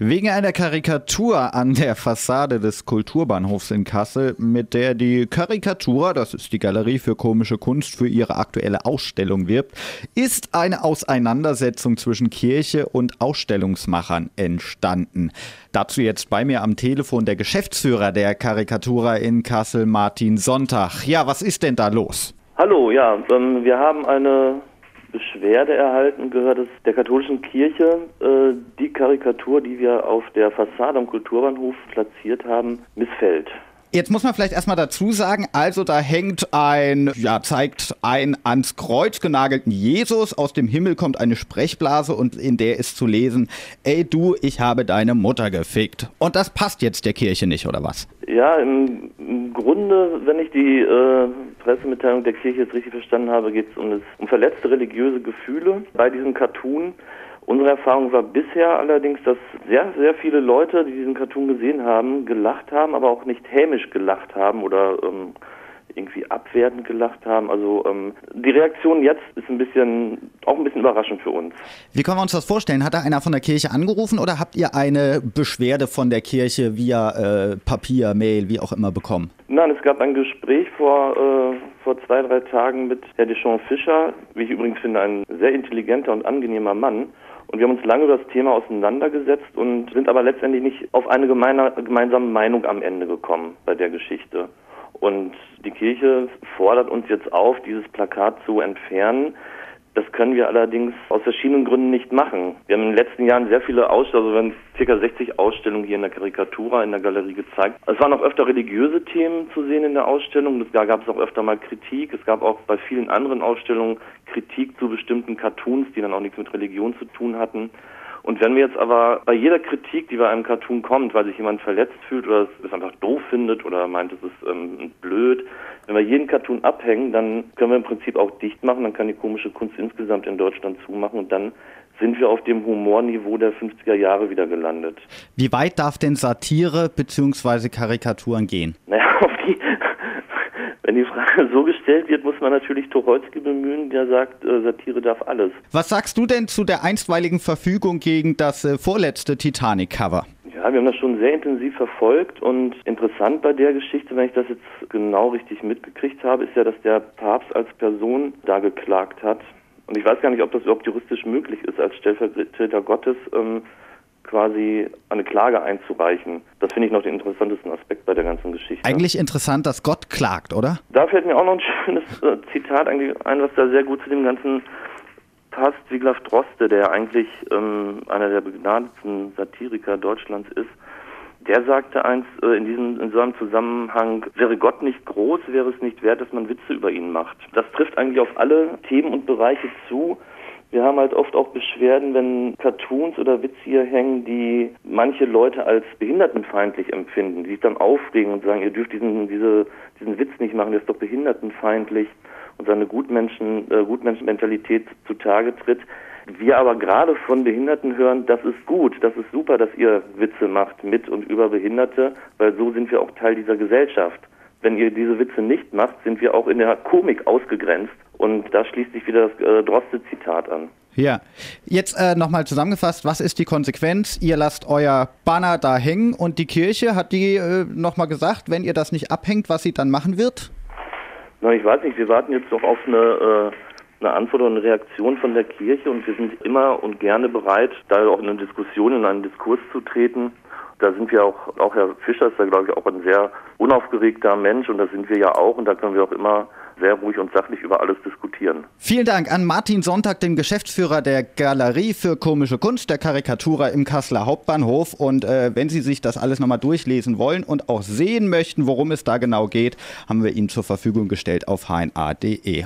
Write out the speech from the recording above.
Wegen einer Karikatur an der Fassade des Kulturbahnhofs in Kassel, mit der die Karikatura, das ist die Galerie für komische Kunst, für ihre aktuelle Ausstellung wirbt, ist eine Auseinandersetzung zwischen Kirche und Ausstellungsmachern entstanden. Dazu jetzt bei mir am Telefon der Geschäftsführer der Karikatura in Kassel, Martin Sonntag. Ja, was ist denn da los? Hallo, ja, ähm, wir haben eine Beschwerde erhalten, gehört es der katholischen Kirche, äh, die Karikatur, die wir auf der Fassade am Kulturbahnhof platziert haben, missfällt. Jetzt muss man vielleicht erstmal dazu sagen, also da hängt ein, ja, zeigt ein ans Kreuz genagelten Jesus, aus dem Himmel kommt eine Sprechblase und in der ist zu lesen, ey du, ich habe deine Mutter gefickt. Und das passt jetzt der Kirche nicht, oder was? Ja, im, im Grunde, wenn ich die äh, Pressemitteilung der Kirche jetzt richtig verstanden habe, geht es um, um verletzte religiöse Gefühle bei diesem Cartoon. Unsere Erfahrung war bisher allerdings, dass sehr, sehr viele Leute, die diesen Cartoon gesehen haben, gelacht haben, aber auch nicht hämisch gelacht haben oder ähm, irgendwie abwertend gelacht haben. Also ähm, die Reaktion jetzt ist ein bisschen auch ein bisschen überraschend für uns. Wie können wir uns das vorstellen? Hat da einer von der Kirche angerufen oder habt ihr eine Beschwerde von der Kirche via äh, Papier, Mail, wie auch immer bekommen? Nein, es gab ein Gespräch vor äh, vor zwei drei Tagen mit Herr Deschamps Fischer, wie ich übrigens finde, ein sehr intelligenter und angenehmer Mann. Und wir haben uns lange über das Thema auseinandergesetzt und sind aber letztendlich nicht auf eine gemeine, gemeinsame Meinung am Ende gekommen bei der Geschichte. Und die Kirche fordert uns jetzt auf, dieses Plakat zu entfernen. Das können wir allerdings aus verschiedenen Gründen nicht machen. Wir haben in den letzten Jahren sehr viele Ausstellungen, also wir haben ca. 60 Ausstellungen hier in der Karikatura in der Galerie gezeigt. Es waren auch öfter religiöse Themen zu sehen in der Ausstellung. Da gab es auch öfter mal Kritik. Es gab auch bei vielen anderen Ausstellungen Kritik zu bestimmten Cartoons, die dann auch nichts mit Religion zu tun hatten. Und wenn wir jetzt aber bei jeder Kritik, die bei einem Cartoon kommt, weil sich jemand verletzt fühlt oder es einfach doof findet oder meint, es ist ähm, blöd, wenn wir jeden Cartoon abhängen, dann können wir im Prinzip auch dicht machen, dann kann die komische Kunst insgesamt in Deutschland zumachen und dann sind wir auf dem Humorniveau der 50er Jahre wieder gelandet. Wie weit darf denn Satire bzw. Karikaturen gehen? Naja, auf die wenn die Frage so gestellt wird, muss man natürlich Tucholsky bemühen, der sagt, äh, Satire darf alles. Was sagst du denn zu der einstweiligen Verfügung gegen das äh, vorletzte Titanic-Cover? Ja, wir haben das schon sehr intensiv verfolgt und interessant bei der Geschichte, wenn ich das jetzt genau richtig mitgekriegt habe, ist ja, dass der Papst als Person da geklagt hat. Und ich weiß gar nicht, ob das überhaupt juristisch möglich ist, als Stellvertreter Gottes ähm, quasi eine Klage einzureichen. Das finde ich noch den interessantesten Aspekt bei der ganzen Geschichte. Eigentlich interessant, dass Gott klagt, oder? Da fällt mir auch noch ein schönes äh, Zitat ein, was da sehr gut zu dem ganzen passt. Wiglaf Droste, der eigentlich ähm, einer der begnadetsten Satiriker Deutschlands ist, der sagte einst äh, in diesem in so einem Zusammenhang, wäre Gott nicht groß, wäre es nicht wert, dass man Witze über ihn macht. Das trifft eigentlich auf alle Themen und Bereiche zu. Wir haben halt oft auch Beschwerden, wenn Cartoons oder Witze hier hängen, die manche Leute als behindertenfeindlich empfinden, die sich dann aufregen und sagen, ihr dürft diesen, diese, diesen Witz nicht machen, der ist doch behindertenfeindlich und seine Gutmenschen, äh, Gutmenschenmentalität zutage tritt. Wir aber gerade von Behinderten hören, das ist gut, das ist super, dass ihr Witze macht mit und über Behinderte, weil so sind wir auch Teil dieser Gesellschaft. Wenn ihr diese Witze nicht macht, sind wir auch in der Komik ausgegrenzt und da schließt sich wieder das äh, Droste-Zitat an. Ja, jetzt äh, nochmal zusammengefasst, was ist die Konsequenz? Ihr lasst euer Banner da hängen und die Kirche, hat die äh, nochmal gesagt, wenn ihr das nicht abhängt, was sie dann machen wird? Na, ich weiß nicht, wir warten jetzt noch auf eine, äh, eine Antwort oder eine Reaktion von der Kirche und wir sind immer und gerne bereit, da auch in eine Diskussion, in einen Diskurs zu treten. Da sind wir auch, auch Herr Fischer ist da glaube ich auch ein sehr unaufgeregter Mensch und da sind wir ja auch und da können wir auch immer sehr ruhig und sachlich über alles diskutieren. Vielen Dank an Martin Sonntag, den Geschäftsführer der Galerie für komische Kunst, der Karikatura im Kasseler Hauptbahnhof. Und äh, wenn Sie sich das alles nochmal durchlesen wollen und auch sehen möchten, worum es da genau geht, haben wir Ihnen zur Verfügung gestellt auf hna.de.